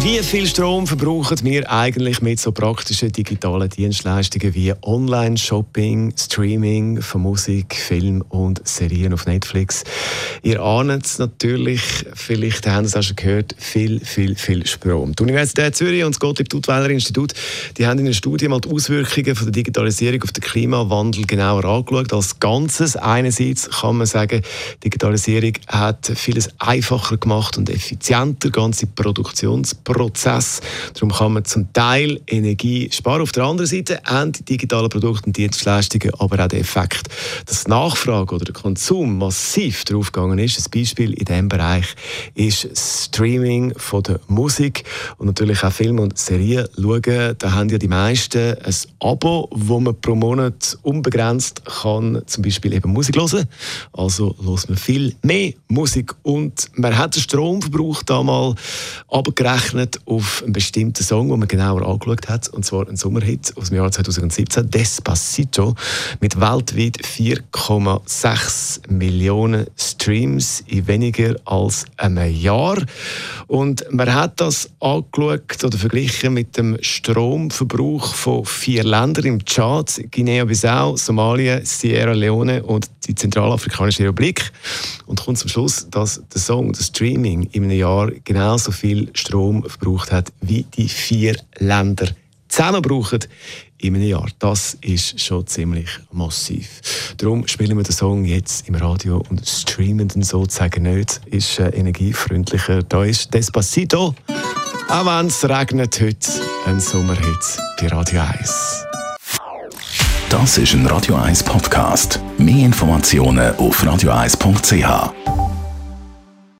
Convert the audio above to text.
Wie viel Strom verbrauchen wir eigentlich mit so praktischen digitalen Dienstleistungen wie Online-Shopping, Streaming von Musik, Film und Serien auf Netflix? Ihr ahnt es natürlich, vielleicht haben Sie es auch schon gehört, viel, viel, viel Strom. Die Universität Zürich und das Gottlieb-Duttweiler-Institut die haben in einer Studie mal die Auswirkungen von der Digitalisierung auf den Klimawandel genauer angeschaut. Als Ganzes einerseits kann man sagen, Digitalisierung hat vieles einfacher gemacht und effizienter, ganze Produktionsprozess. Darum kann man zum Teil Energie sparen. Auf der anderen Seite haben die digitalen Produkte und Dienstleistungen aber auch den Effekt, dass die Nachfrage oder der Konsum massiv draufgegangen ist. Ein Beispiel in diesem Bereich ist Streaming von der Musik und natürlich auch Filme und Serien schauen. Da haben ja die meisten ein Abo, wo man pro Monat unbegrenzt kann zum Beispiel eben Musik hören. Also hört man viel mehr Musik und man hat den Stromverbrauch da mal abgerechnet auf einen bestimmten Song, den man genauer angeschaut hat, und zwar ein Sommerhit aus dem Jahr 2017, Despacito, mit weltweit 4,6 Millionen Streams in weniger als einem Jahr. Und man hat das angeschaut oder verglichen mit dem Stromverbrauch von vier Ländern im Chad, Guinea-Bissau, Somalia, Sierra Leone und die Zentralafrikanische Republik und kommt zum Schluss, dass der Song, das Streaming in einem Jahr genauso viel Strom verbraucht hat, wie die vier Länder zusammen in einem Jahr. Das ist schon ziemlich massiv. Darum spielen wir den Song jetzt im Radio und streamen den sozusagen nicht. Ist äh, energiefreundlicher. Da ist Despacito. Auch wenn es regnet heute, ein Sommerhit bei Radio 1. Das ist ein Radio 1 Podcast. Mehr Informationen auf radio1.ch.